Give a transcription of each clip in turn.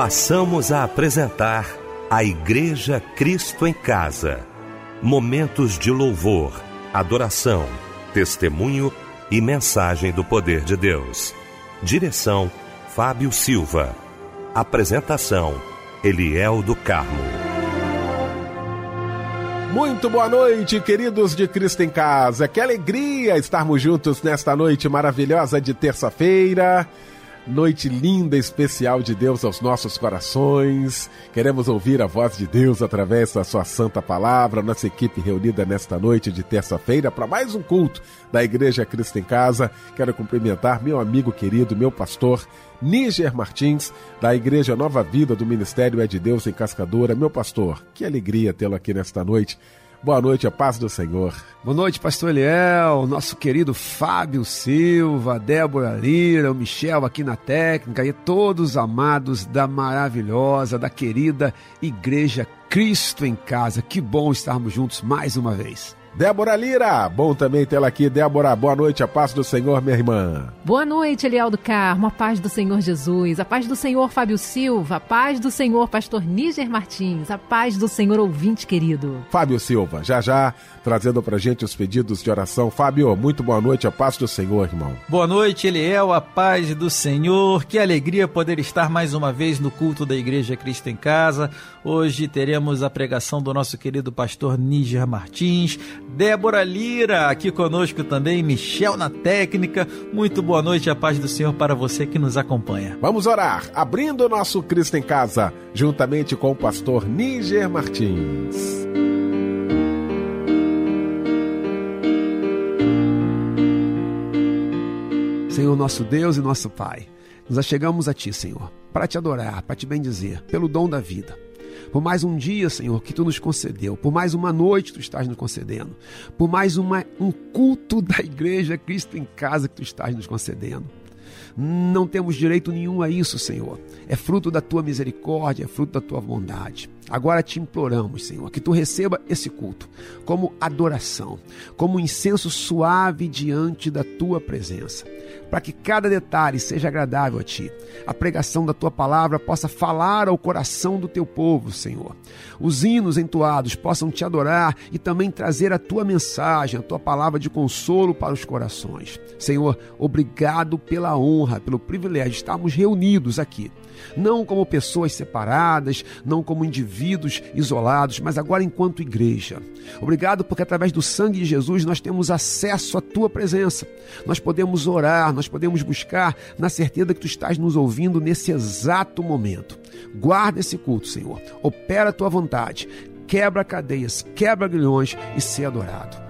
passamos a apresentar a Igreja Cristo em Casa. Momentos de louvor, adoração, testemunho e mensagem do poder de Deus. Direção: Fábio Silva. Apresentação: Eliel do Carmo. Muito boa noite, queridos de Cristo em Casa. Que alegria estarmos juntos nesta noite maravilhosa de terça-feira. Noite linda, especial de Deus aos nossos corações. Queremos ouvir a voz de Deus através da Sua Santa Palavra. Nossa equipe reunida nesta noite de terça-feira para mais um culto da Igreja Cristo em Casa. Quero cumprimentar meu amigo querido, meu pastor, Níger Martins, da Igreja Nova Vida do Ministério É de Deus em Cascadora. Meu pastor, que alegria tê-lo aqui nesta noite. Boa noite, a paz do Senhor. Boa noite, pastor Eliel, nosso querido Fábio Silva, Débora Lira, o Michel aqui na técnica e todos amados da maravilhosa, da querida Igreja Cristo em Casa. Que bom estarmos juntos mais uma vez. Débora Lira, bom também tê-la aqui. Débora, boa noite, a paz do Senhor, minha irmã. Boa noite, Eliel do Carmo, a paz do Senhor Jesus, a paz do Senhor Fábio Silva, a paz do Senhor Pastor Níger Martins, a paz do Senhor ouvinte querido. Fábio Silva, já já trazendo pra gente os pedidos de oração. Fábio, muito boa noite, a paz do Senhor, irmão. Boa noite, Eliel, a paz do Senhor. Que alegria poder estar mais uma vez no culto da Igreja Cristo em Casa. Hoje teremos a pregação do nosso querido pastor Níger Martins, Débora Lira aqui conosco também, Michel na técnica. Muito boa noite, a paz do Senhor para você que nos acompanha. Vamos orar, abrindo o nosso Cristo em Casa, juntamente com o pastor Níger Martins. Senhor nosso Deus e nosso Pai, nos achegamos a Ti, Senhor, para te adorar, para te bendizer, pelo dom da vida. Por mais um dia, Senhor, que Tu nos concedeu, por mais uma noite Tu estás nos concedendo, por mais uma, um culto da igreja Cristo em casa que Tu estás nos concedendo. Não temos direito nenhum a isso, Senhor. É fruto da tua misericórdia, é fruto da tua bondade. Agora te imploramos, Senhor, que tu receba esse culto como adoração, como um incenso suave diante da tua presença, para que cada detalhe seja agradável a ti. A pregação da tua palavra possa falar ao coração do teu povo, Senhor. Os hinos entoados possam te adorar e também trazer a tua mensagem, a tua palavra de consolo para os corações. Senhor, obrigado pela honra, pelo privilégio de estarmos reunidos aqui não como pessoas separadas, não como indivíduos isolados, mas agora enquanto igreja. Obrigado porque através do sangue de Jesus nós temos acesso à tua presença. Nós podemos orar, nós podemos buscar na certeza que tu estás nos ouvindo nesse exato momento. Guarda esse culto, Senhor. Opera a tua vontade. Quebra cadeias, quebra grilhões e ser adorado.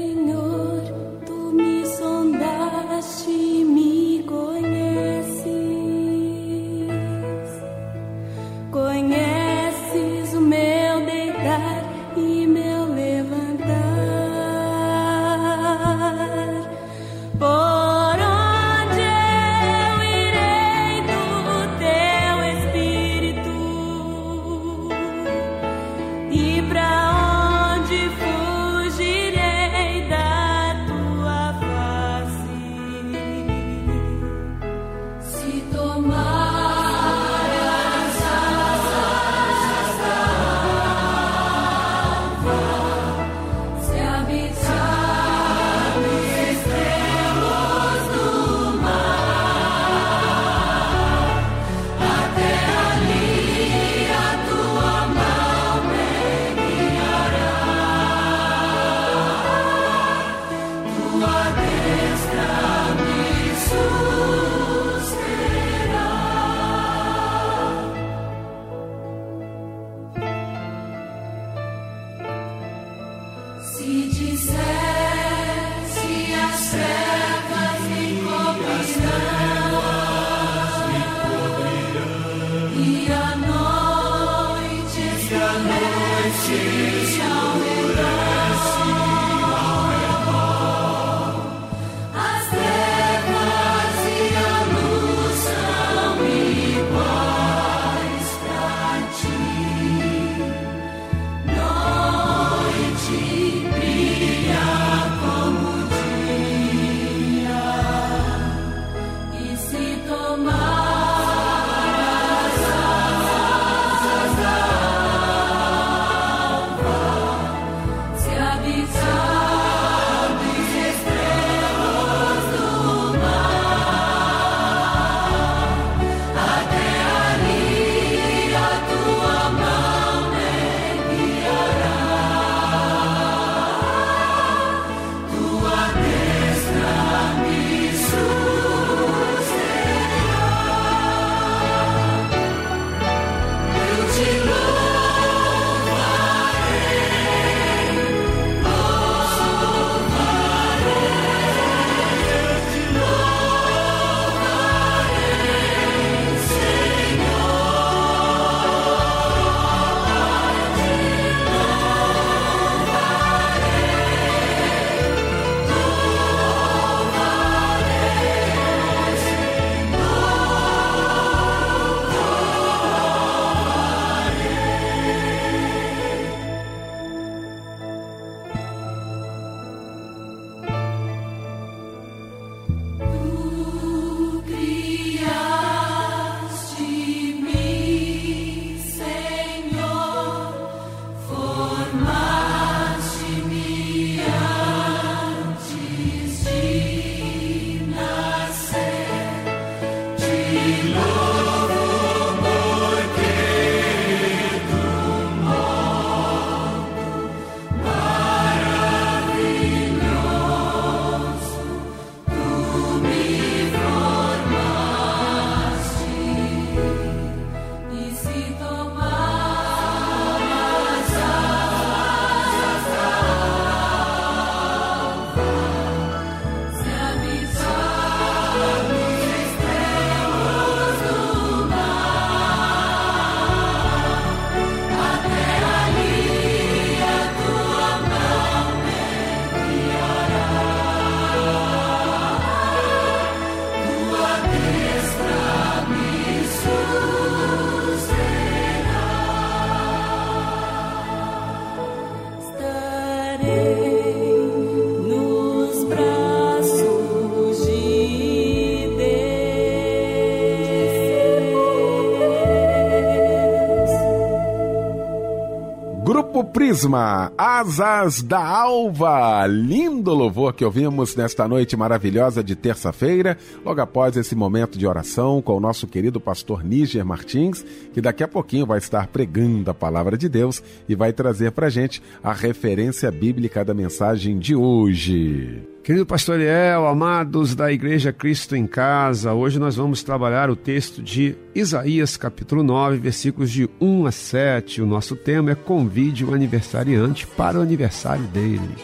Prisma, Asas da Alva. Lindo louvor que ouvimos nesta noite maravilhosa de terça-feira, logo após esse momento de oração com o nosso querido pastor Níger Martins, que daqui a pouquinho vai estar pregando a palavra de Deus e vai trazer para gente a referência bíblica da mensagem de hoje. Querido pastor Eliel, amados da Igreja Cristo em Casa, hoje nós vamos trabalhar o texto de Isaías, capítulo 9, versículos de 1 a 7. O nosso tema é Convide o aniversariante para o aniversário dele.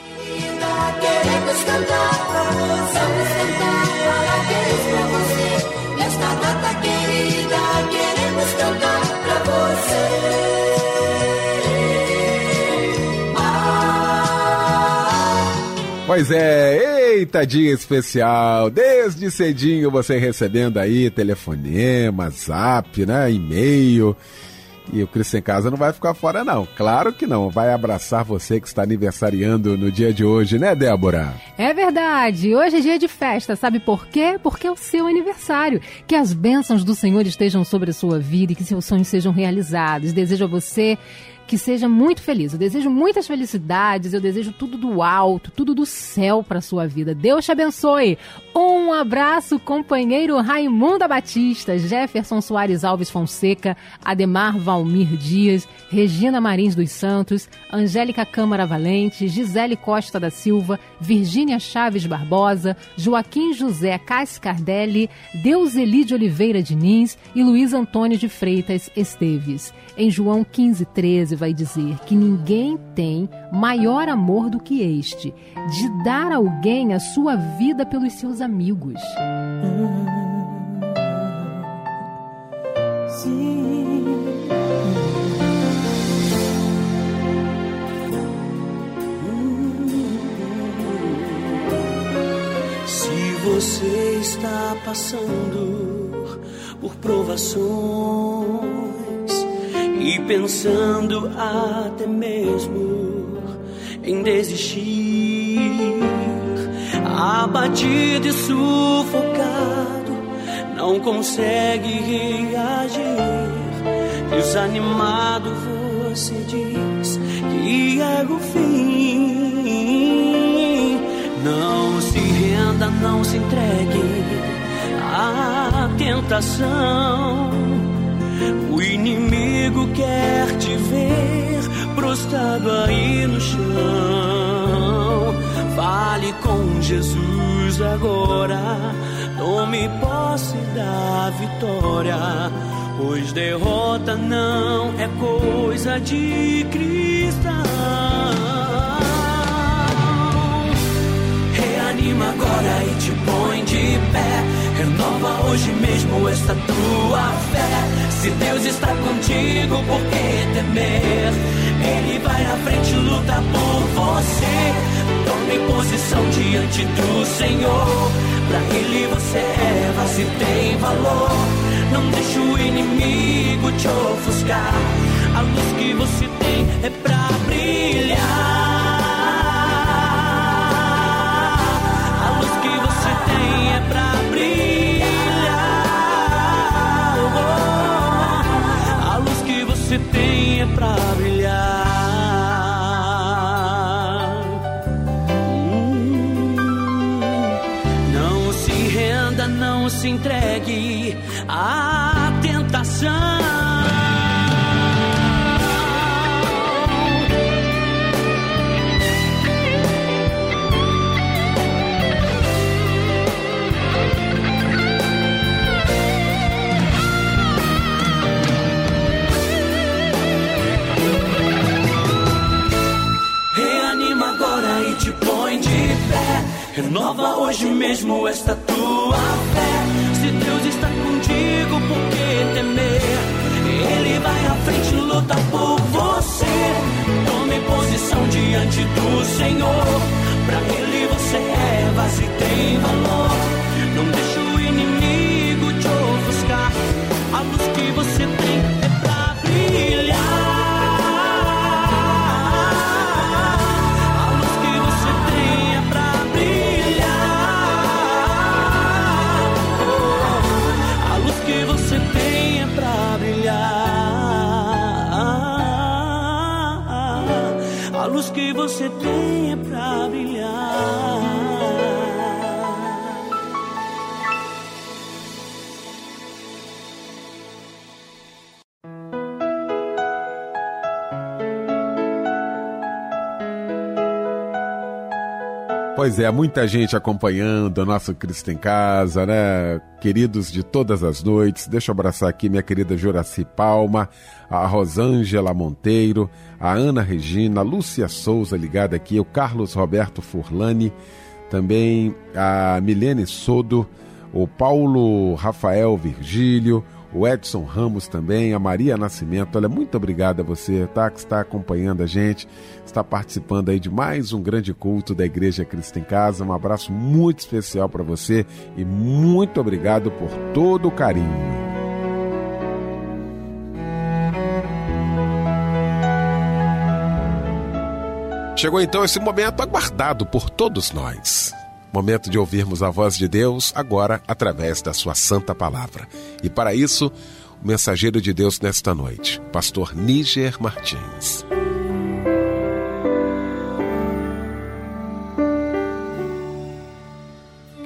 Queremos você, vamos cantar Pois é, eita dia especial. Desde cedinho você recebendo aí telefonema, zap, né, e-mail. E o Cristo em Casa não vai ficar fora, não. Claro que não. Vai abraçar você que está aniversariando no dia de hoje, né, Débora? É verdade. Hoje é dia de festa. Sabe por quê? Porque é o seu aniversário. Que as bênçãos do Senhor estejam sobre a sua vida e que seus sonhos sejam realizados. Desejo a você que seja muito feliz. Eu desejo muitas felicidades, eu desejo tudo do alto, tudo do céu para sua vida. Deus te abençoe. Um abraço, companheiro Raimunda Batista, Jefferson Soares Alves Fonseca, Ademar Valmir Dias, Regina Marins dos Santos, Angélica Câmara Valente, Gisele Costa da Silva, Virgínia Chaves Barbosa, Joaquim José Cascardelli, Deuseli de Oliveira Diniz e Luiz Antônio de Freitas Esteves. Em João 15, 13 vai dizer que ninguém tem maior amor do que este, de dar alguém a sua vida pelos seus amigos. Se você está passando por provações e pensando até mesmo em desistir, abatido e sufocado, não consegue reagir, desanimado você diz que é o fim. Não se renda, não se entregue à tentação. O inimigo quer te ver prostrado aí no chão. Fale com Jesus agora, tome posse da vitória. Pois derrota não é coisa de cristão. Reanima agora e te põe de pé. Renova hoje mesmo esta tua fé. Se Deus está contigo, por que temer? Ele vai à frente, luta por você. Tome posição diante do Senhor. Pra Ele você é, se tem valor. Não deixe o inimigo te ofuscar. A luz que você tem é pra brilhar. Renova hoje mesmo esta tua fé. Se Deus está contigo, por que frente, luta por você. Tome posição diante do Senhor. Pra Ele você é, mas e tem valor. Você tem Pois é, muita gente acompanhando o nosso Cristo em Casa, né? Queridos de todas as noites. Deixa eu abraçar aqui minha querida Juraci Palma, a Rosângela Monteiro, a Ana Regina, a Lúcia Souza ligada aqui, o Carlos Roberto Furlani, também a Milene Sodo, o Paulo Rafael Virgílio, o Edson Ramos também, a Maria Nascimento. Olha, muito obrigado a você, tá? Que está acompanhando a gente, está participando aí de mais um grande culto da Igreja Cristo em Casa. Um abraço muito especial para você e muito obrigado por todo o carinho. Chegou então esse momento aguardado por todos nós. Momento de ouvirmos a voz de Deus agora através da sua santa palavra. E para isso, o mensageiro de Deus nesta noite, pastor Níger Martins.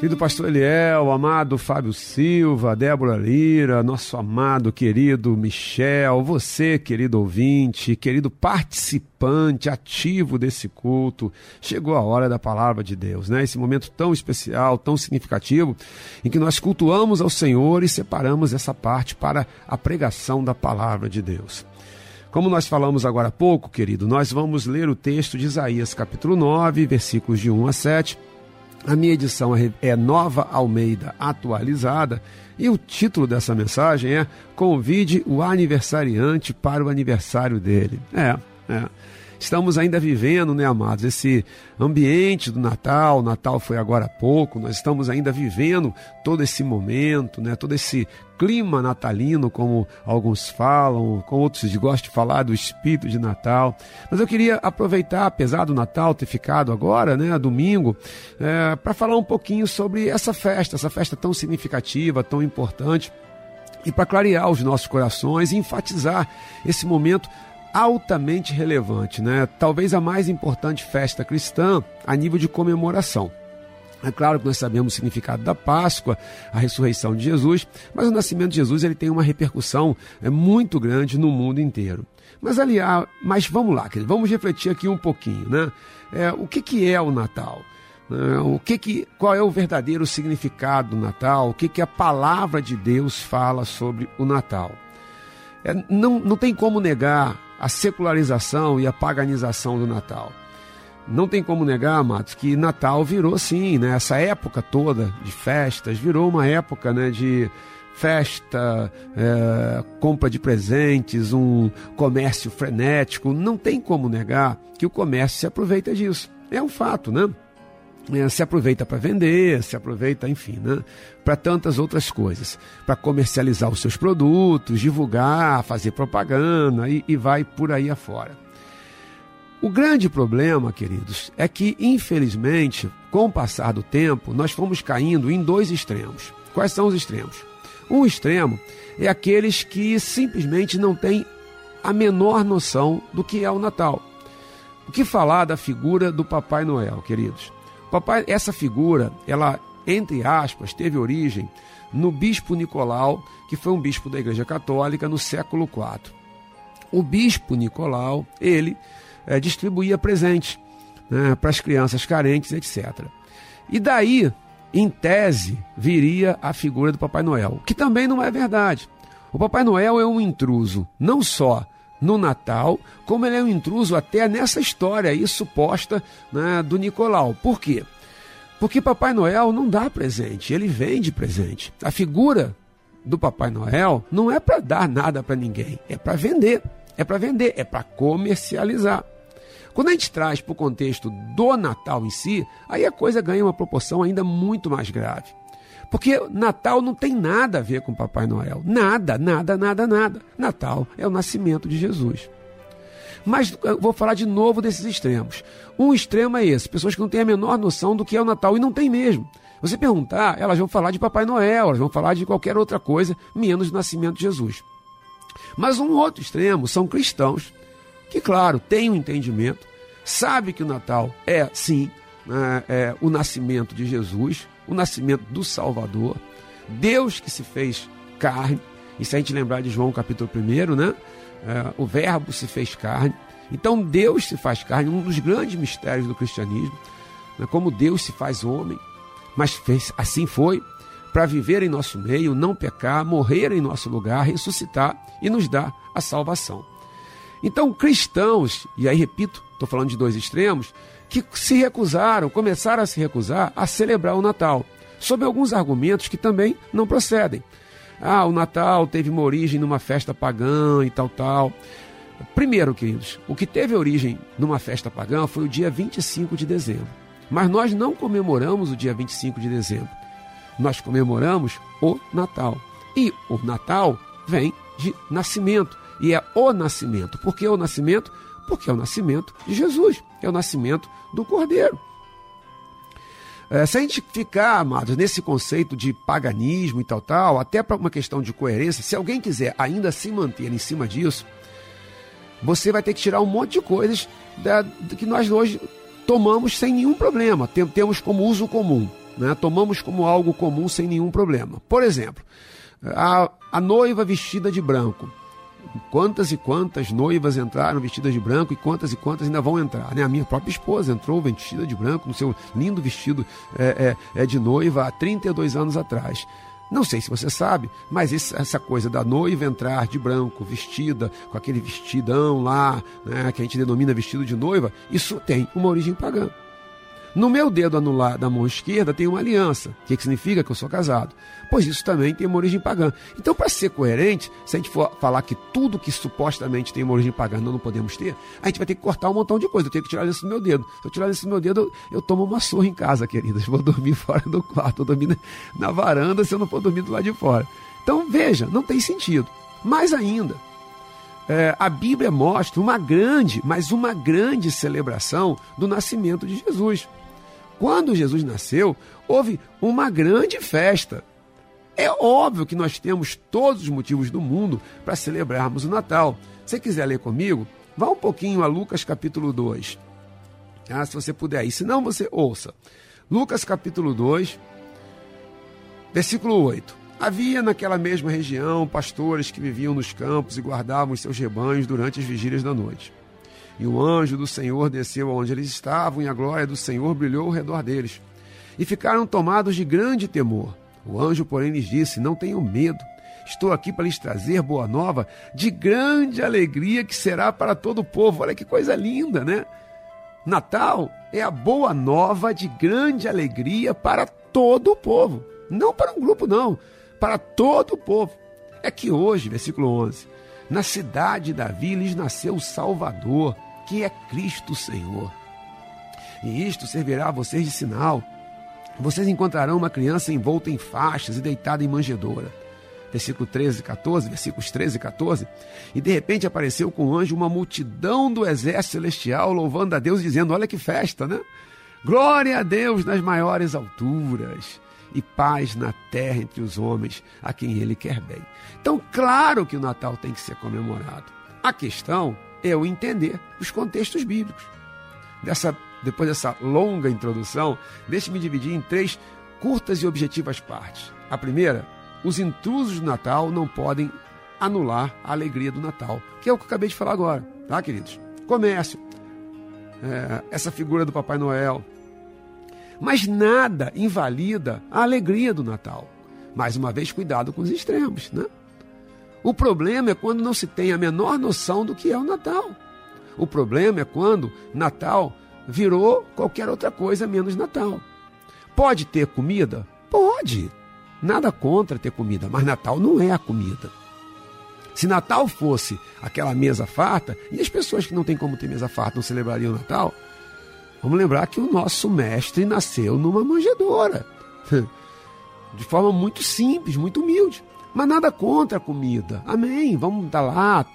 Querido pastor Eliel, amado Fábio Silva, Débora Lira, nosso amado querido Michel, você, querido ouvinte, querido participante ativo desse culto, chegou a hora da palavra de Deus, né? Esse momento tão especial, tão significativo, em que nós cultuamos ao Senhor e separamos essa parte para a pregação da palavra de Deus. Como nós falamos agora há pouco, querido, nós vamos ler o texto de Isaías, capítulo 9, versículos de 1 a 7 a minha edição é, é Nova Almeida Atualizada e o título dessa mensagem é Convide o aniversariante para o aniversário dele. É, é estamos ainda vivendo, né, amados, esse ambiente do Natal. O Natal foi agora há pouco, nós estamos ainda vivendo todo esse momento, né, todo esse clima natalino, como alguns falam, como outros gostam de falar do espírito de Natal. Mas eu queria aproveitar, apesar do Natal ter ficado agora, né, domingo, é, para falar um pouquinho sobre essa festa, essa festa tão significativa, tão importante e para clarear os nossos corações e enfatizar esse momento altamente relevante, né? Talvez a mais importante festa cristã a nível de comemoração. É claro que nós sabemos o significado da Páscoa, a ressurreição de Jesus, mas o nascimento de Jesus ele tem uma repercussão é, muito grande no mundo inteiro. Mas aliás, mas vamos lá, querido, vamos refletir aqui um pouquinho, né? É, o que, que é o Natal? É, o que que, qual é o verdadeiro significado do Natal? O que, que a palavra de Deus fala sobre o Natal? É, não, não tem como negar a secularização e a paganização do Natal. Não tem como negar, amados, que Natal virou sim, né? Essa época toda de festas virou uma época né, de festa, é, compra de presentes, um comércio frenético. Não tem como negar que o comércio se aproveita disso. É um fato, né? É, se aproveita para vender, se aproveita, enfim, né, para tantas outras coisas, para comercializar os seus produtos, divulgar, fazer propaganda e, e vai por aí afora. O grande problema, queridos, é que, infelizmente, com o passar do tempo, nós fomos caindo em dois extremos. Quais são os extremos? Um extremo é aqueles que simplesmente não têm a menor noção do que é o Natal. O que falar da figura do Papai Noel, queridos? Papai, essa figura, ela, entre aspas, teve origem no bispo Nicolau, que foi um bispo da Igreja Católica no século IV. O bispo Nicolau, ele é, distribuía presentes né, para as crianças carentes, etc. E daí, em tese, viria a figura do Papai Noel, que também não é verdade. O Papai Noel é um intruso, não só no Natal, como ele é um intruso até nessa história aí suposta né, do Nicolau. Por quê? Porque Papai Noel não dá presente, ele vende presente. A figura do Papai Noel não é para dar nada para ninguém, é para vender. É para vender, é para comercializar. Quando a gente traz para o contexto do Natal em si, aí a coisa ganha uma proporção ainda muito mais grave. Porque Natal não tem nada a ver com Papai Noel. Nada, nada, nada, nada. Natal é o nascimento de Jesus. Mas vou falar de novo desses extremos. Um extremo é esse: pessoas que não têm a menor noção do que é o Natal, e não tem mesmo. Você perguntar, elas vão falar de Papai Noel, elas vão falar de qualquer outra coisa, menos do nascimento de Jesus. Mas um outro extremo são cristãos, que, claro, têm um entendimento, sabe que o Natal é, sim, é, é, o nascimento de Jesus, o nascimento do Salvador, Deus que se fez carne, e se a gente lembrar de João capítulo 1, né? É, o Verbo se fez carne. Então Deus se faz carne, um dos grandes mistérios do cristianismo, né? como Deus se faz homem, mas fez, assim foi, para viver em nosso meio, não pecar, morrer em nosso lugar, ressuscitar e nos dar a salvação. Então, cristãos, e aí repito, estou falando de dois extremos, que se recusaram, começaram a se recusar a celebrar o Natal, sob alguns argumentos que também não procedem. Ah, o Natal teve uma origem numa festa pagã e tal, tal. Primeiro, queridos, o que teve origem numa festa pagã foi o dia 25 de dezembro. Mas nós não comemoramos o dia 25 de dezembro. Nós comemoramos o Natal. E o Natal vem de nascimento. E é o nascimento. Por que o nascimento? Porque é o nascimento de Jesus. É o nascimento do Cordeiro. É, se a gente ficar, amados, nesse conceito de paganismo e tal, tal, até para uma questão de coerência, se alguém quiser ainda se manter em cima disso, você vai ter que tirar um monte de coisas da, que nós hoje tomamos sem nenhum problema, Tem, temos como uso comum, né? tomamos como algo comum sem nenhum problema. Por exemplo, a, a noiva vestida de branco. Quantas e quantas noivas entraram vestidas de branco e quantas e quantas ainda vão entrar? Né? A minha própria esposa entrou vestida de branco no seu lindo vestido é, é, é de noiva há 32 anos atrás. Não sei se você sabe, mas essa coisa da noiva entrar de branco, vestida, com aquele vestidão lá, né, que a gente denomina vestido de noiva, isso tem uma origem pagã. No meu dedo anular da mão esquerda tem uma aliança. O que, que significa que eu sou casado? Pois isso também tem uma origem pagã. Então, para ser coerente, se a gente for falar que tudo que supostamente tem uma origem pagã nós não podemos ter, a gente vai ter que cortar um montão de coisa. Eu tenho que tirar isso do meu dedo. Se eu tirar isso do meu dedo, eu, tomo uma surra em casa, queridas. Vou dormir fora do quarto, vou dormir na varanda se eu não for dormir do lado de fora. Então, veja, não tem sentido. Mais ainda, é, a Bíblia mostra uma grande, mas uma grande celebração do nascimento de Jesus. Quando Jesus nasceu, houve uma grande festa. É óbvio que nós temos todos os motivos do mundo para celebrarmos o Natal. Se quiser ler comigo, vá um pouquinho a Lucas capítulo 2. Ah, se você puder ir, se não, você ouça. Lucas capítulo 2, versículo 8. Havia naquela mesma região pastores que viviam nos campos e guardavam os seus rebanhos durante as vigílias da noite. E o anjo do Senhor desceu aonde eles estavam, e a glória do Senhor brilhou ao redor deles. E ficaram tomados de grande temor. O anjo, porém, lhes disse: Não tenham medo. Estou aqui para lhes trazer boa nova de grande alegria que será para todo o povo. Olha que coisa linda, né? Natal é a boa nova de grande alegria para todo o povo. Não para um grupo, não. Para todo o povo. É que hoje, versículo 11, na cidade de Davi lhes nasceu o Salvador que é Cristo Senhor. E isto servirá a vocês de sinal. Vocês encontrarão uma criança envolta em faixas e deitada em manjedoura. Versículo 13 e 14, versículos 13 e 14. E de repente apareceu com o anjo uma multidão do exército celestial, louvando a Deus, dizendo: Olha que festa, né? Glória a Deus nas maiores alturas e paz na terra entre os homens a quem ele quer bem. Então, claro que o Natal tem que ser comemorado. A questão o entender os contextos bíblicos. Dessa, depois dessa longa introdução, deixe-me dividir em três curtas e objetivas partes. A primeira, os intrusos do Natal não podem anular a alegria do Natal, que é o que eu acabei de falar agora, tá, queridos? Comércio, é, essa figura do Papai Noel. Mas nada invalida a alegria do Natal. Mais uma vez, cuidado com os extremos, né? O problema é quando não se tem a menor noção do que é o Natal. O problema é quando Natal virou qualquer outra coisa menos Natal. Pode ter comida? Pode. Nada contra ter comida, mas Natal não é a comida. Se Natal fosse aquela mesa farta, e as pessoas que não têm como ter mesa farta não celebrariam o Natal, vamos lembrar que o nosso mestre nasceu numa manjedoura. De forma muito simples, muito humilde. Mas nada contra a comida. Amém. Vamos estar lá.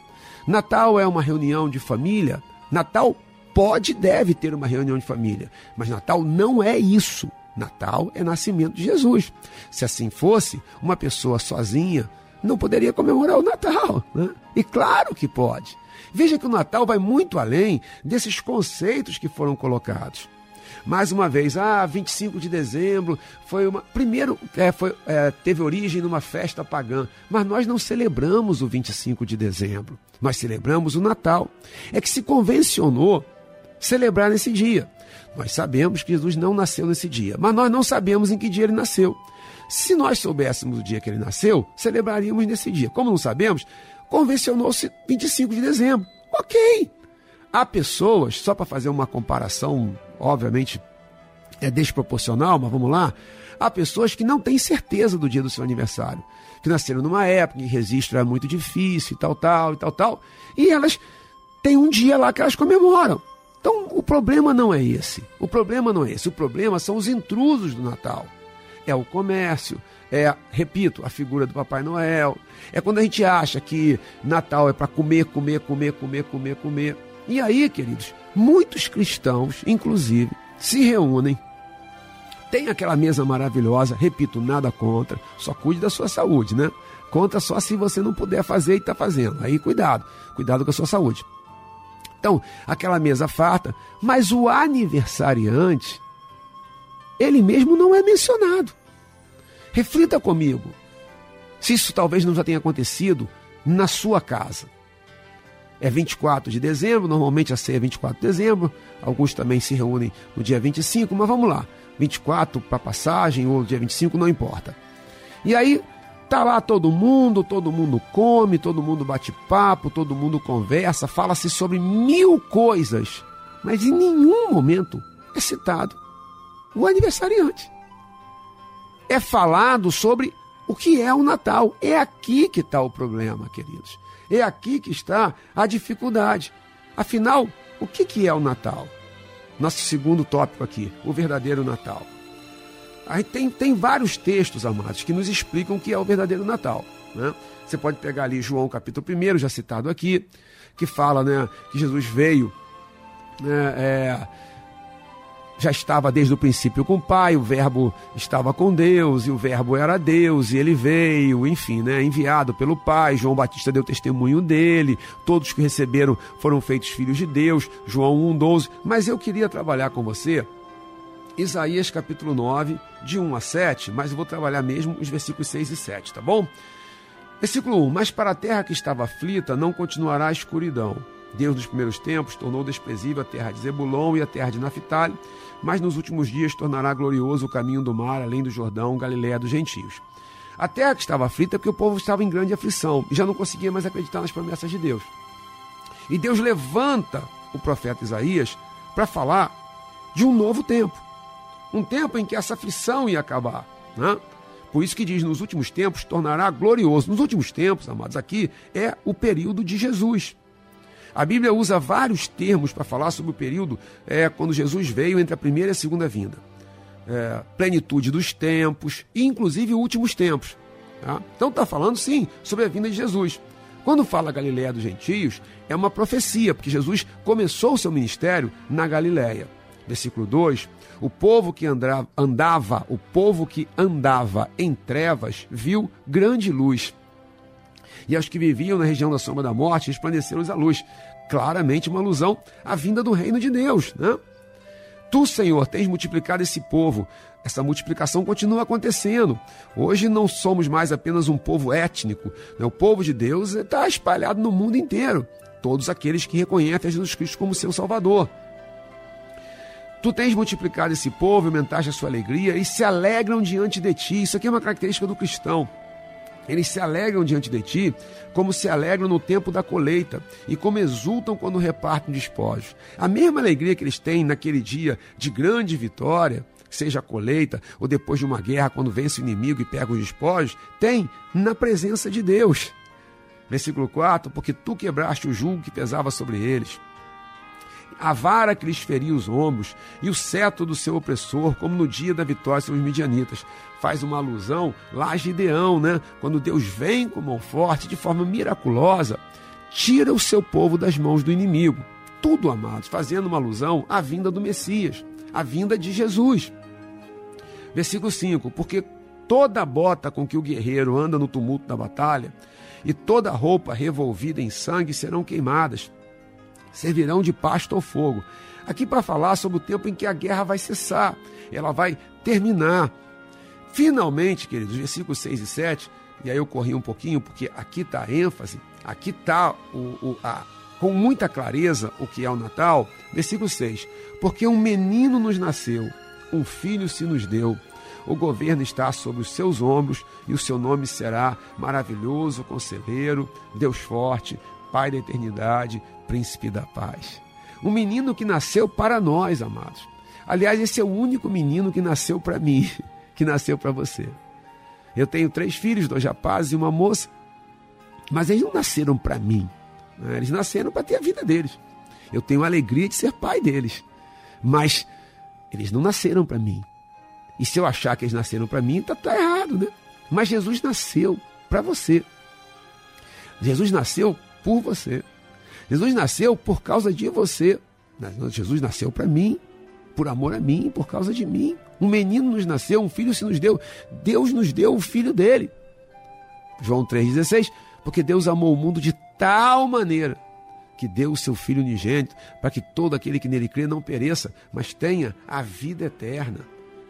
Natal é uma reunião de família. Natal pode e deve ter uma reunião de família. Mas Natal não é isso. Natal é nascimento de Jesus. Se assim fosse, uma pessoa sozinha não poderia comemorar o Natal. Né? E claro que pode. Veja que o Natal vai muito além desses conceitos que foram colocados. Mais uma vez, ah, 25 de dezembro foi uma. Primeiro, é, foi, é, teve origem numa festa pagã, mas nós não celebramos o 25 de dezembro. Nós celebramos o Natal. É que se convencionou celebrar nesse dia. Nós sabemos que Jesus não nasceu nesse dia, mas nós não sabemos em que dia ele nasceu. Se nós soubéssemos o dia que ele nasceu, celebraríamos nesse dia. Como não sabemos, convencionou-se 25 de dezembro. Ok. Há pessoas, só para fazer uma comparação, obviamente é desproporcional, mas vamos lá. Há pessoas que não têm certeza do dia do seu aniversário, que nasceram numa época em que registro é muito difícil e tal, tal, e tal, tal, e elas têm um dia lá que elas comemoram. Então, o problema não é esse. O problema não é esse. O problema são os intrusos do Natal. É o comércio, é, repito, a figura do Papai Noel. É quando a gente acha que Natal é para comer, comer, comer, comer, comer, comer. E aí, queridos, muitos cristãos, inclusive, se reúnem. Tem aquela mesa maravilhosa, repito, nada contra, só cuide da sua saúde, né? Conta só se você não puder fazer e está fazendo. Aí cuidado, cuidado com a sua saúde. Então, aquela mesa farta, mas o aniversariante, ele mesmo não é mencionado. Reflita comigo, se isso talvez não já tenha acontecido na sua casa. É 24 de dezembro, normalmente a ceia é 24 de dezembro, alguns também se reúnem no dia 25, mas vamos lá, 24 para passagem ou dia 25, não importa. E aí Tá lá todo mundo, todo mundo come, todo mundo bate papo, todo mundo conversa, fala-se sobre mil coisas, mas em nenhum momento é citado o aniversariante. É falado sobre o que é o Natal. É aqui que está o problema, queridos. É aqui que está a dificuldade. Afinal, o que, que é o Natal? Nosso segundo tópico aqui, o verdadeiro Natal. Aí tem, tem vários textos, amados, que nos explicam o que é o verdadeiro Natal. Né? Você pode pegar ali João capítulo 1, já citado aqui, que fala né, que Jesus veio, né, é, já estava desde o princípio com o Pai, o Verbo estava com Deus, e o Verbo era Deus, e ele veio, enfim, né, enviado pelo Pai. João Batista deu testemunho dele, todos que receberam foram feitos filhos de Deus, João 1,12. Mas eu queria trabalhar com você Isaías capítulo 9, de 1 a 7, mas eu vou trabalhar mesmo os versículos 6 e 7, tá bom? Versículo 1: Mas para a terra que estava aflita não continuará a escuridão. Deus dos primeiros tempos tornou desprezível a terra de Zebulon e a terra de Naphtali, mas nos últimos dias tornará glorioso o caminho do mar, além do Jordão, Galiléia dos gentios. A terra que estava aflita é porque o povo estava em grande aflição e já não conseguia mais acreditar nas promessas de Deus. E Deus levanta o profeta Isaías para falar de um novo tempo um tempo em que essa aflição ia acabar. Né? Por isso que diz, nos últimos tempos tornará glorioso. Nos últimos tempos, amados, aqui é o período de Jesus. A Bíblia usa vários termos para falar sobre o período é, quando Jesus veio entre a primeira e a segunda vinda. É, plenitude dos tempos, inclusive últimos tempos. Tá? Então está falando sim sobre a vinda de Jesus. Quando fala Galiléia dos gentios, é uma profecia, porque Jesus começou o seu ministério na Galiléia. Versículo 2: o povo que andava, andava, o povo que andava em trevas, viu grande luz. E aos que viviam na região da sombra da morte, resplandeceu-lhes a luz. Claramente uma alusão à vinda do reino de Deus, né? Tu, Senhor, tens multiplicado esse povo. Essa multiplicação continua acontecendo. Hoje não somos mais apenas um povo étnico. Né? O povo de Deus está espalhado no mundo inteiro. Todos aqueles que reconhecem Jesus Cristo como seu Salvador. Tu tens multiplicado esse povo, aumentaste a sua alegria e se alegram diante de ti. Isso aqui é uma característica do cristão. Eles se alegram diante de ti, como se alegram no tempo da colheita e como exultam quando repartem despojos. A mesma alegria que eles têm naquele dia de grande vitória, seja a colheita ou depois de uma guerra, quando vence o inimigo e pega os despojos, tem na presença de Deus. Versículo 4: Porque tu quebraste o jugo que pesava sobre eles a vara que lhes feria os ombros e o cetro do seu opressor, como no dia da vitória sobre os midianitas. Faz uma alusão lá a Gideão, né? Quando Deus vem com mão forte, de forma miraculosa, tira o seu povo das mãos do inimigo. Tudo, amados, fazendo uma alusão à vinda do Messias, à vinda de Jesus. Versículo 5: Porque toda bota com que o guerreiro anda no tumulto da batalha, e toda roupa revolvida em sangue serão queimadas. Servirão de pasto ao fogo. Aqui para falar sobre o tempo em que a guerra vai cessar, ela vai terminar. Finalmente, queridos, versículos 6 e 7, e aí eu corri um pouquinho, porque aqui está a ênfase, aqui está com muita clareza o que é o Natal. Versículo 6: Porque um menino nos nasceu, um filho se nos deu. O governo está sobre os seus ombros e o seu nome será maravilhoso, conselheiro, Deus forte, Pai da eternidade, príncipe da paz. Um menino que nasceu para nós, amados. Aliás, esse é o único menino que nasceu para mim, que nasceu para você. Eu tenho três filhos, dois rapazes e uma moça, mas eles não nasceram para mim. Né? Eles nasceram para ter a vida deles. Eu tenho a alegria de ser pai deles, mas eles não nasceram para mim. E se eu achar que eles nasceram para mim, tá, tá errado, né? Mas Jesus nasceu para você. Jesus nasceu por você. Jesus nasceu por causa de você. Jesus nasceu para mim, por amor a mim, por causa de mim. Um menino nos nasceu, um filho se nos deu. Deus nos deu o filho dele. João 3,16. Porque Deus amou o mundo de tal maneira que deu o seu Filho unigênito para que todo aquele que nele crê não pereça, mas tenha a vida eterna.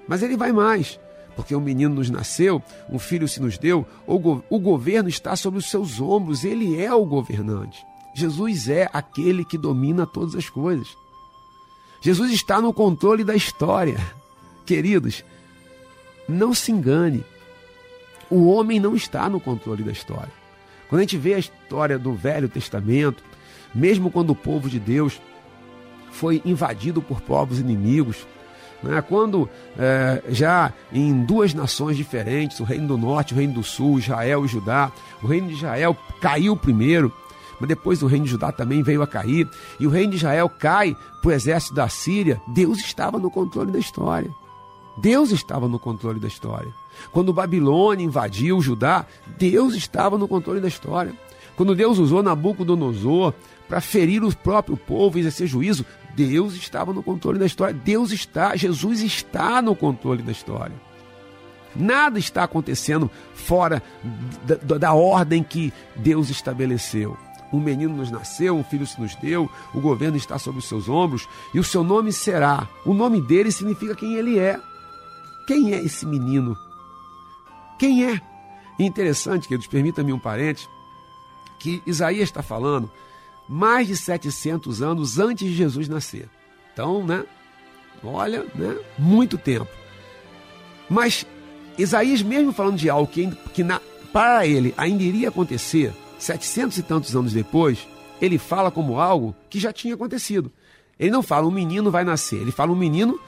Mas ele vai mais, porque um menino nos nasceu, um filho se nos deu, o governo está sobre os seus ombros, ele é o governante. Jesus é aquele que domina todas as coisas. Jesus está no controle da história. Queridos, não se engane. O homem não está no controle da história. Quando a gente vê a história do Velho Testamento, mesmo quando o povo de Deus foi invadido por povos inimigos, né? quando é, já em duas nações diferentes, o reino do norte, o reino do sul, Israel e Judá, o reino de Israel caiu primeiro, mas depois o reino de Judá também veio a cair, e o reino de Israel cai para o exército da Síria, Deus estava no controle da história. Deus estava no controle da história. Quando Babilônia invadiu Judá, Deus estava no controle da história. Quando Deus usou Nabucodonosor para ferir o próprio povo e exercer juízo, Deus estava no controle da história. Deus está, Jesus está no controle da história. Nada está acontecendo fora da, da ordem que Deus estabeleceu. Um menino nos nasceu, um filho se nos deu, o governo está sobre os seus ombros e o seu nome será. O nome dele significa quem ele é. Quem é esse menino? Quem é? interessante, queridos, permita-me um parente, que Isaías está falando mais de 700 anos antes de Jesus nascer. Então, né? Olha, né? Muito tempo. Mas Isaías, mesmo falando de algo que, que na, para ele ainda iria acontecer, 700 e tantos anos depois, ele fala como algo que já tinha acontecido. Ele não fala um menino vai nascer, ele fala um menino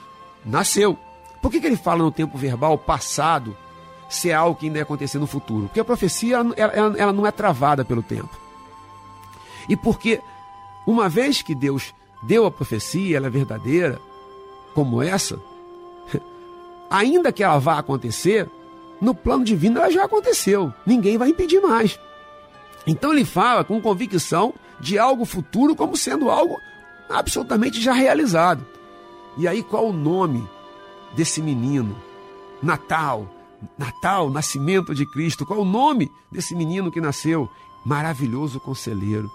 nasceu. Por que, que ele fala no tempo verbal passado se é algo que ainda ia acontecer no futuro? Porque a profecia ela, ela, ela não é travada pelo tempo. E porque, uma vez que Deus deu a profecia, ela é verdadeira, como essa, ainda que ela vá acontecer, no plano divino ela já aconteceu. Ninguém vai impedir mais. Então ele fala com convicção de algo futuro como sendo algo absolutamente já realizado. E aí qual o nome desse menino? Natal. Natal, nascimento de Cristo. Qual o nome desse menino que nasceu? Maravilhoso conselheiro.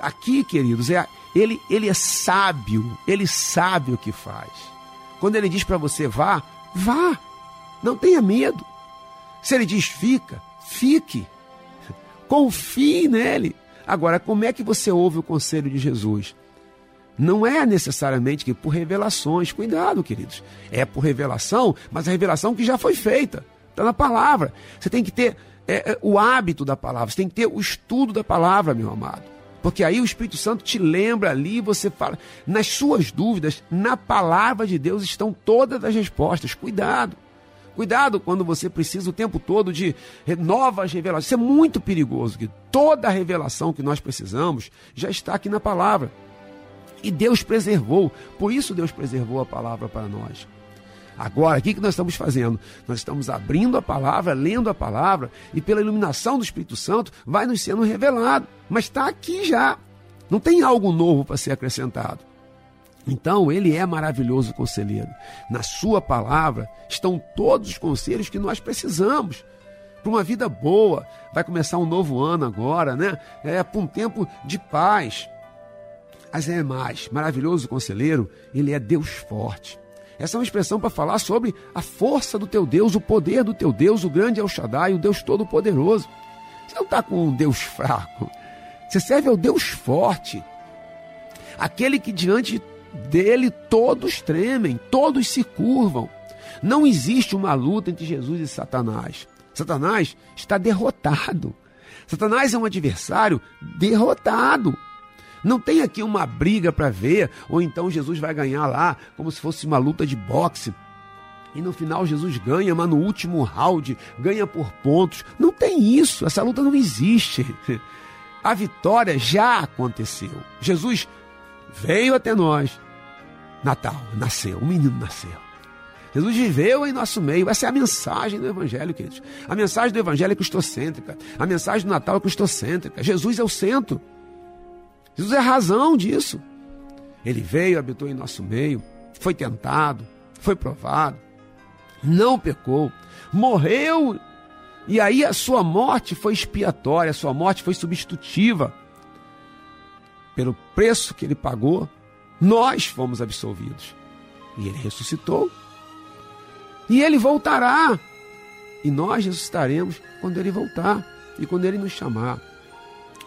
Aqui, queridos, é, ele, ele é sábio, ele sabe o que faz. Quando ele diz para você vá, vá, não tenha medo. Se ele diz fica, fique. Confie nele. Agora, como é que você ouve o conselho de Jesus? Não é necessariamente que por revelações, cuidado, queridos. É por revelação, mas a revelação que já foi feita, está na palavra. Você tem que ter é, é, o hábito da palavra, você tem que ter o estudo da palavra, meu amado. Porque aí o Espírito Santo te lembra ali, você fala. Nas suas dúvidas, na palavra de Deus estão todas as respostas. Cuidado. Cuidado quando você precisa o tempo todo de novas revelações. Isso é muito perigoso. Que toda a revelação que nós precisamos já está aqui na palavra. E Deus preservou. Por isso Deus preservou a palavra para nós. Agora, o que nós estamos fazendo? Nós estamos abrindo a palavra, lendo a palavra, e pela iluminação do Espírito Santo vai nos sendo revelado. Mas está aqui já. Não tem algo novo para ser acrescentado. Então, ele é maravilhoso conselheiro. Na sua palavra estão todos os conselhos que nós precisamos. para uma vida boa. Vai começar um novo ano agora, né? É para um tempo de paz. Mas é mais, maravilhoso conselheiro, ele é Deus forte. Essa é uma expressão para falar sobre a força do teu Deus, o poder do teu Deus, o grande El Shaddai, o Deus Todo-Poderoso. Você não está com um Deus fraco. Você serve ao Deus forte. Aquele que diante dele todos tremem, todos se curvam. Não existe uma luta entre Jesus e Satanás. Satanás está derrotado. Satanás é um adversário derrotado. Não tem aqui uma briga para ver, ou então Jesus vai ganhar lá, como se fosse uma luta de boxe. E no final Jesus ganha, mas no último round ganha por pontos. Não tem isso, essa luta não existe. A vitória já aconteceu. Jesus veio até nós. Natal, nasceu, o menino nasceu. Jesus viveu em nosso meio. Essa é a mensagem do Evangelho, queridos. A mensagem do Evangelho é cristocêntrica. A mensagem do Natal é cristocêntrica. Jesus é o centro. Jesus é a razão disso. Ele veio, habitou em nosso meio, foi tentado, foi provado, não pecou, morreu, e aí a sua morte foi expiatória, a sua morte foi substitutiva. Pelo preço que ele pagou, nós fomos absolvidos. E ele ressuscitou. E ele voltará. E nós ressuscitaremos quando ele voltar e quando ele nos chamar.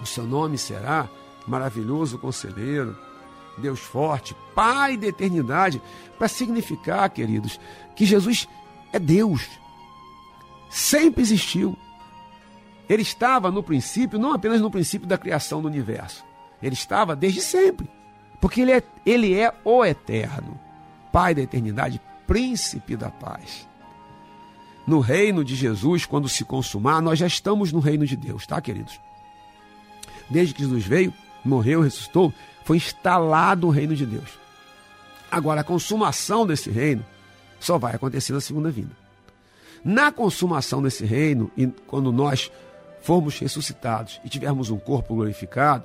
O seu nome será maravilhoso conselheiro, Deus forte, Pai da eternidade, para significar, queridos, que Jesus é Deus. Sempre existiu. Ele estava no princípio, não apenas no princípio da criação do universo. Ele estava desde sempre. Porque ele é, ele é o eterno, Pai da eternidade, príncipe da paz. No reino de Jesus, quando se consumar, nós já estamos no reino de Deus, tá, queridos? Desde que Jesus veio, morreu, ressuscitou, foi instalado o reino de Deus. Agora, a consumação desse reino só vai acontecer na segunda vinda. Na consumação desse reino, e quando nós formos ressuscitados e tivermos um corpo glorificado,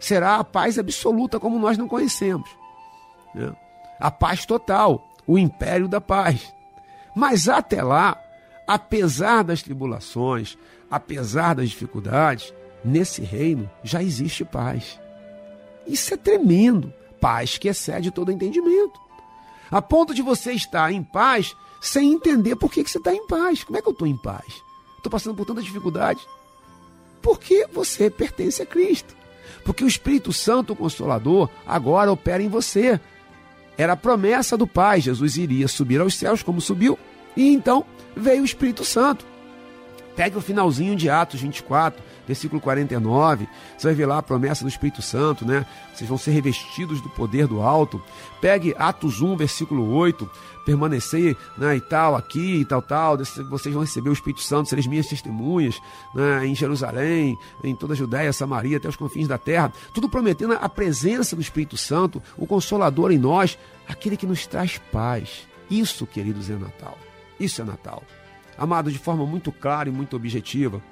será a paz absoluta como nós não conhecemos. Né? A paz total, o império da paz. Mas até lá, apesar das tribulações, apesar das dificuldades, nesse reino já existe paz. Isso é tremendo. Paz que excede todo entendimento. A ponto de você estar em paz sem entender por que, que você está em paz. Como é que eu estou em paz? Estou passando por tanta dificuldade. Porque você pertence a Cristo. Porque o Espírito Santo, o Consolador, agora opera em você. Era a promessa do Pai. Jesus iria subir aos céus como subiu. E então veio o Espírito Santo. Pegue o finalzinho de Atos 24, versículo 49. Você vai ver lá a promessa do Espírito Santo, né? Vocês vão ser revestidos do poder do alto. Pegue Atos 1, versículo 8. Permanecer né, e tal, aqui e tal, tal. Vocês vão receber o Espírito Santo, seres minhas testemunhas né, em Jerusalém, em toda a Judéia, Samaria, até os confins da terra. Tudo prometendo a presença do Espírito Santo, o Consolador em nós, aquele que nos traz paz. Isso, queridos, é Natal. Isso é Natal amado, de forma muito clara e muito objetiva.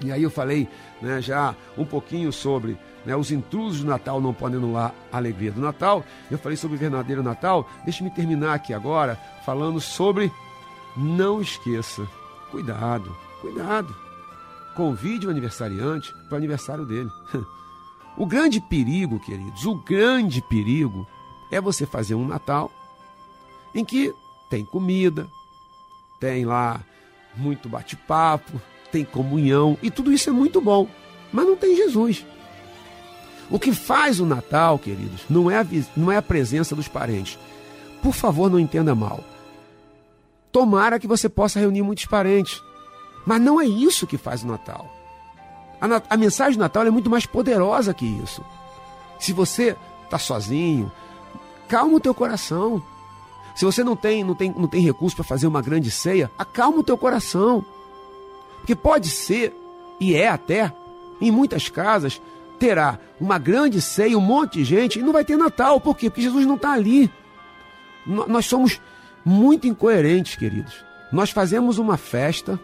E aí eu falei né, já um pouquinho sobre né, os intrusos do Natal não podem anular a alegria do Natal. Eu falei sobre o verdadeiro Natal. Deixe-me terminar aqui agora falando sobre não esqueça. Cuidado, cuidado. Convide o aniversariante para o aniversário dele. O grande perigo, queridos, o grande perigo é você fazer um Natal em que tem comida, tem lá muito bate-papo, tem comunhão e tudo isso é muito bom, mas não tem Jesus. O que faz o Natal, queridos, não é a, não é a presença dos parentes. Por favor, não entenda mal. Tomara que você possa reunir muitos parentes, mas não é isso que faz o Natal. A, a mensagem do Natal é muito mais poderosa que isso. Se você está sozinho, calma o teu coração. Se você não tem, não tem, não tem recurso para fazer uma grande ceia, acalma o teu coração. Porque pode ser, e é até, em muitas casas, terá uma grande ceia, um monte de gente, e não vai ter Natal. Por quê? Porque Jesus não está ali. Nós somos muito incoerentes, queridos. Nós fazemos uma festa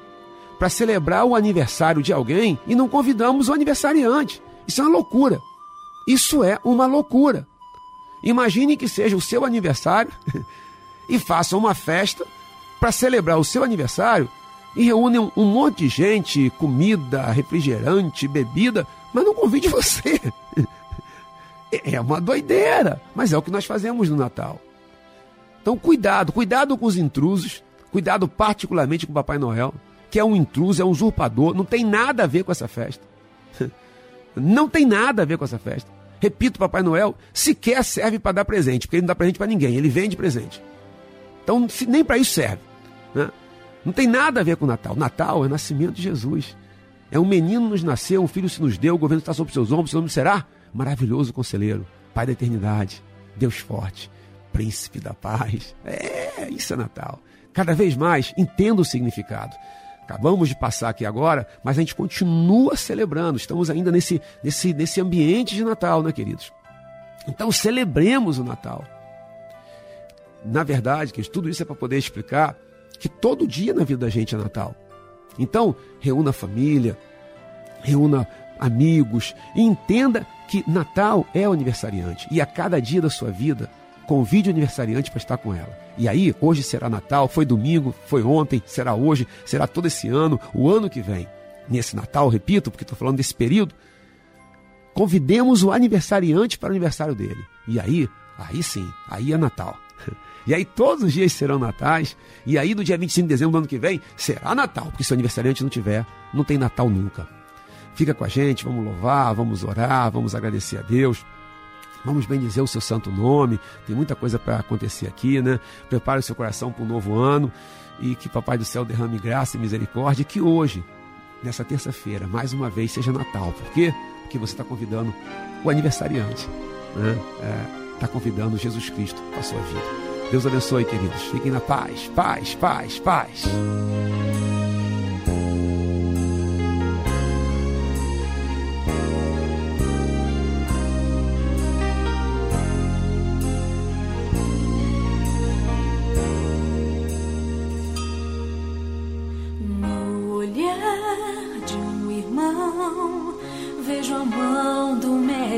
para celebrar o aniversário de alguém e não convidamos o aniversariante. Isso é uma loucura. Isso é uma loucura. Imagine que seja o seu aniversário e faça uma festa para celebrar o seu aniversário e reúne um, um monte de gente, comida, refrigerante, bebida, mas não convide você. É uma doideira, mas é o que nós fazemos no Natal. Então, cuidado, cuidado com os intrusos, cuidado particularmente com o Papai Noel, que é um intruso, é um usurpador, não tem nada a ver com essa festa. Não tem nada a ver com essa festa. Repito, Papai Noel sequer serve para dar presente, porque ele não dá presente para ninguém, ele vende presente. Então, nem para isso serve. Né? Não tem nada a ver com o Natal. Natal é o nascimento de Jesus. É um menino nos nasceu, um filho se nos deu, o governo está sobre seus ombros, seu nome será maravilhoso conselheiro, Pai da eternidade, Deus forte, príncipe da paz. É, isso é Natal. Cada vez mais entenda o significado. Acabamos de passar aqui agora, mas a gente continua celebrando. Estamos ainda nesse, nesse, nesse ambiente de Natal, né, queridos? Então celebremos o Natal. Na verdade, que tudo isso é para poder explicar que todo dia na vida da gente é Natal. Então, reúna a família, reúna amigos e entenda que Natal é o aniversariante e a cada dia da sua vida convide o aniversariante para estar com ela. E aí, hoje será Natal, foi domingo, foi ontem, será hoje, será todo esse ano, o ano que vem. Nesse Natal, repito, porque estou falando desse período, convidemos o aniversariante para o aniversário dele. E aí, aí sim, aí é Natal. E aí todos os dias serão natais. E aí no dia 25 de dezembro do ano que vem será Natal. Porque se o aniversariante não tiver, não tem Natal nunca. Fica com a gente, vamos louvar, vamos orar, vamos agradecer a Deus. Vamos bendizer o seu santo nome. Tem muita coisa para acontecer aqui, né? Prepare o seu coração para o novo ano e que Papai do céu derrame graça e misericórdia. Que hoje, nessa terça-feira, mais uma vez seja Natal. Por quê? Porque você está convidando o aniversariante, né? Está é, convidando Jesus Cristo para a sua vida. Deus abençoe, queridos. Fiquem na paz, paz, paz, paz.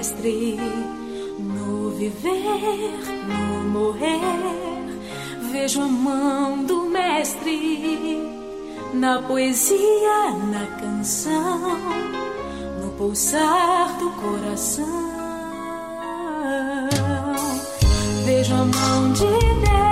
mestre no viver, no morrer. Vejo a mão do mestre na poesia, na canção, no pulsar do coração. Vejo a mão de Deus,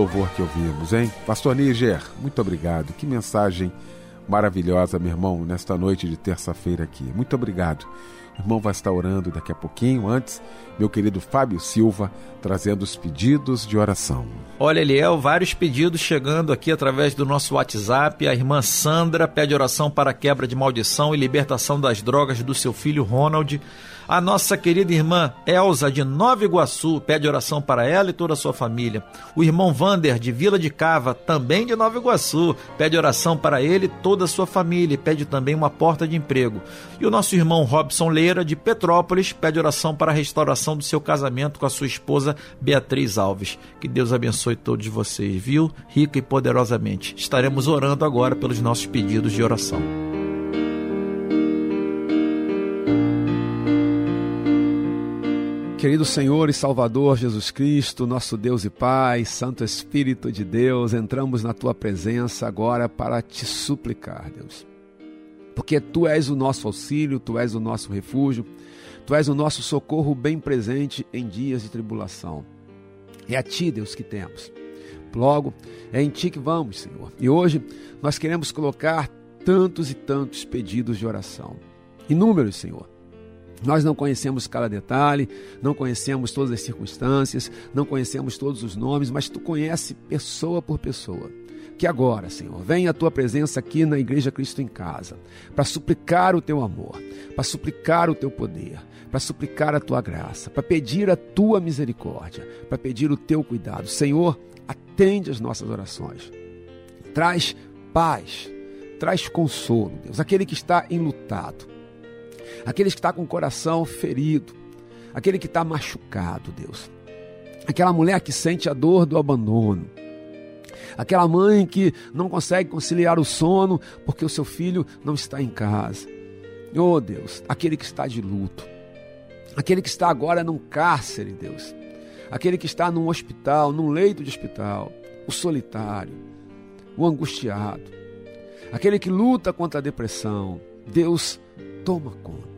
louvor que ouvimos, hein? Pastor Níger, muito obrigado. Que mensagem maravilhosa, meu irmão, nesta noite de terça-feira aqui. Muito obrigado. O irmão vai estar orando daqui a pouquinho. Antes, meu querido Fábio Silva trazendo os pedidos de oração. Olha, Eliel, vários pedidos chegando aqui através do nosso WhatsApp. A irmã Sandra pede oração para quebra de maldição e libertação das drogas do seu filho Ronald. A nossa querida irmã Elza de Nova Iguaçu pede oração para ela e toda a sua família. O irmão Vander de Vila de Cava, também de Nova Iguaçu, pede oração para ele e toda a sua família e pede também uma porta de emprego. E o nosso irmão Robson Leira de Petrópolis pede oração para a restauração do seu casamento com a sua esposa Beatriz Alves. Que Deus abençoe todos vocês, viu? Rica e poderosamente. Estaremos orando agora pelos nossos pedidos de oração. Querido Senhor e Salvador Jesus Cristo, nosso Deus e Pai, Santo Espírito de Deus, entramos na tua presença agora para te suplicar, Deus. Porque tu és o nosso auxílio, tu és o nosso refúgio, tu és o nosso socorro bem presente em dias de tribulação. É a ti, Deus, que temos. Logo, é em ti que vamos, Senhor. E hoje nós queremos colocar tantos e tantos pedidos de oração. Inúmeros, Senhor nós não conhecemos cada detalhe, não conhecemos todas as circunstâncias, não conhecemos todos os nomes, mas tu conhece pessoa por pessoa. Que agora, Senhor, venha a tua presença aqui na Igreja Cristo em Casa, para suplicar o teu amor, para suplicar o teu poder, para suplicar a tua graça, para pedir a tua misericórdia, para pedir o teu cuidado. Senhor, atende as nossas orações. Traz paz, traz consolo, Deus, aquele que está enlutado aqueles que estão tá com o coração ferido, aquele que está machucado, Deus. Aquela mulher que sente a dor do abandono. Aquela mãe que não consegue conciliar o sono porque o seu filho não está em casa. Oh Deus, aquele que está de luto. Aquele que está agora num cárcere, Deus. Aquele que está num hospital, num leito de hospital. O solitário, o angustiado. Aquele que luta contra a depressão. Deus, toma conta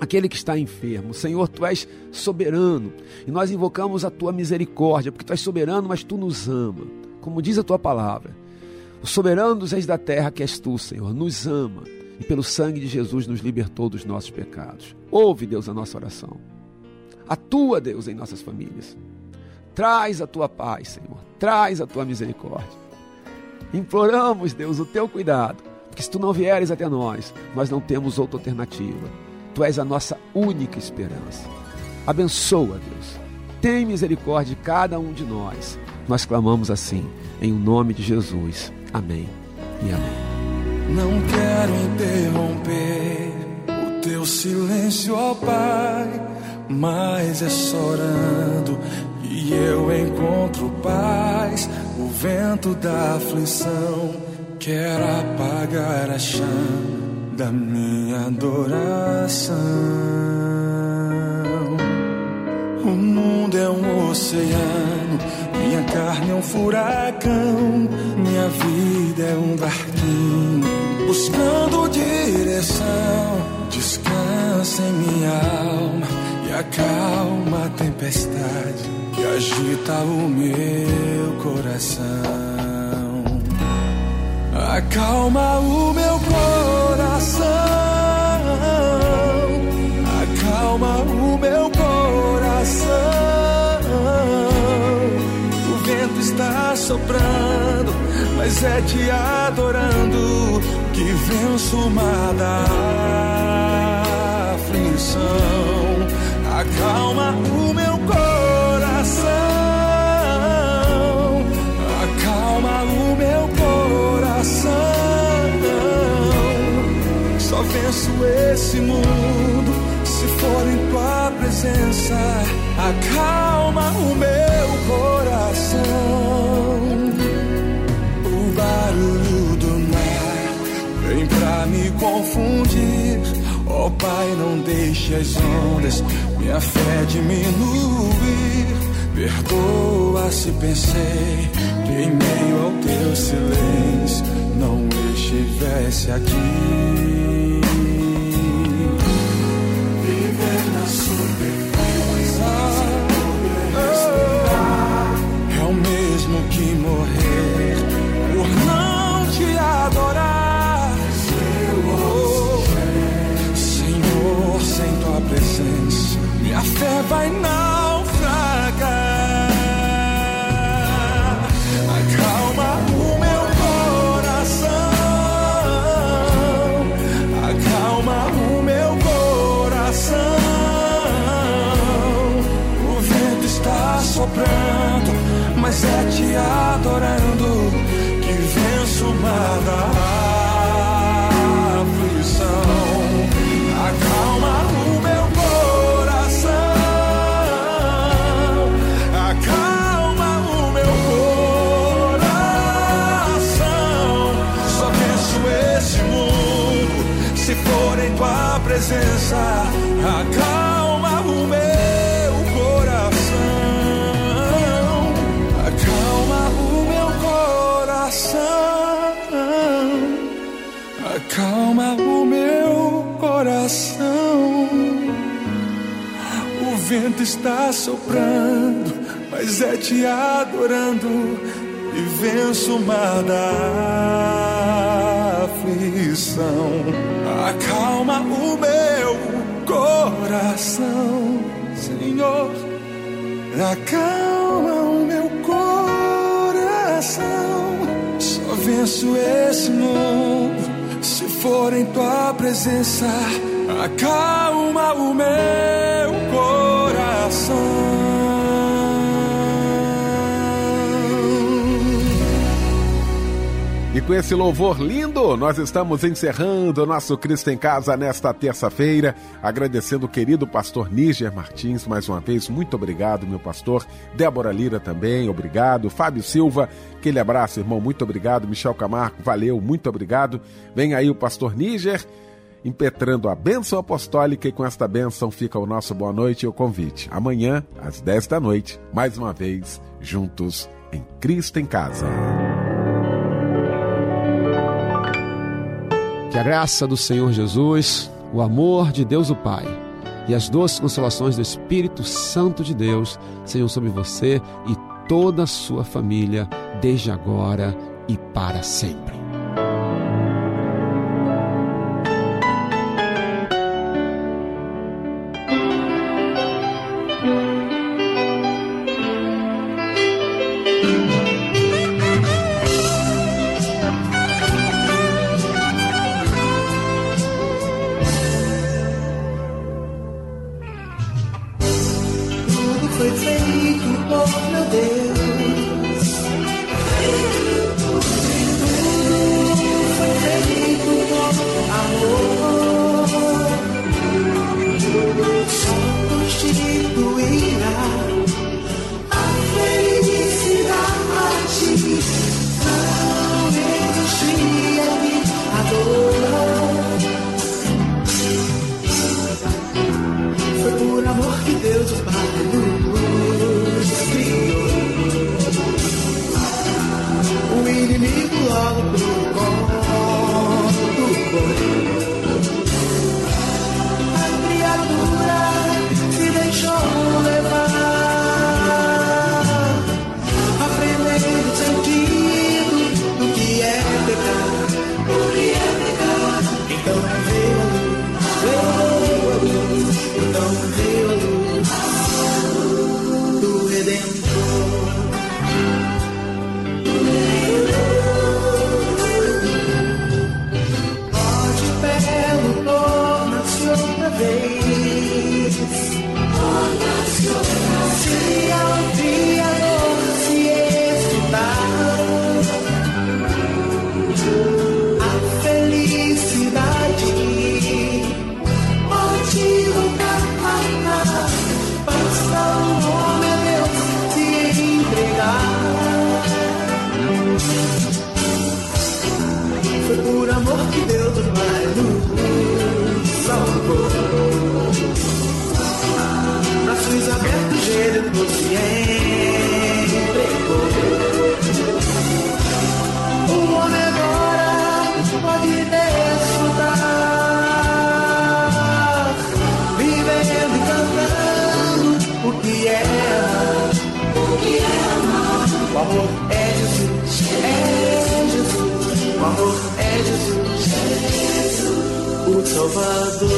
aquele que está enfermo. Senhor, tu és soberano e nós invocamos a tua misericórdia, porque tu és soberano, mas tu nos ama. Como diz a tua palavra, o soberano dos reis da terra que és tu, Senhor, nos ama e pelo sangue de Jesus nos libertou dos nossos pecados. Ouve, Deus, a nossa oração. Atua, Deus, em nossas famílias. Traz a tua paz, Senhor. Traz a tua misericórdia. Imploramos, Deus, o teu cuidado, porque se tu não vieres até nós, nós não temos outra alternativa Tu és a nossa única esperança. Abençoa, Deus. Tem misericórdia de cada um de nós. Nós clamamos assim, em nome de Jesus. Amém e amém. Não quero interromper o teu silêncio, ó Pai, mas é chorando e eu encontro paz. O vento da aflição quer apagar a chama da minha adoração. O mundo é um oceano, minha carne é um furacão, minha vida é um barquinho buscando direção. Descansa em minha alma e acalma a tempestade que agita o meu coração. Acalma o meu coração. Acalma o meu coração. O vento está soprando, mas é te adorando que venço uma da aflição. Acalma o meu Só venço esse mundo se for em tua presença. Acalma o meu coração. O barulho do mar vem pra me confundir. Oh Pai, não deixe as ondas minha fé diminuir. Perdoa se pensei que em meio ao teu silêncio não estivesse aqui. Adorando que venço uma aflição. Acalma o meu coração. Acalma o meu coração. Só penso esse mundo se for em tua presença. Vento está soprando, mas é te adorando e venço o mar da aflição. Acalma o meu coração, Senhor. Acalma o meu coração. Só venço esse mundo se for em tua presença. Acalma o meu coração. E com esse louvor lindo, nós estamos encerrando o nosso Cristo em Casa nesta terça-feira, agradecendo o querido pastor Níger Martins mais uma vez. Muito obrigado, meu pastor. Débora Lira também, obrigado. Fábio Silva, aquele abraço, irmão, muito obrigado. Michel Camargo, valeu, muito obrigado. Vem aí o pastor Níger impetrando a bênção apostólica e com esta bênção fica o nosso boa noite e o convite. Amanhã, às 10 da noite, mais uma vez, juntos em Cristo em Casa. Que a graça do Senhor Jesus, o amor de Deus o Pai e as doces consolações do Espírito Santo de Deus sejam sobre você e toda a sua família, desde agora e para sempre. Salvador.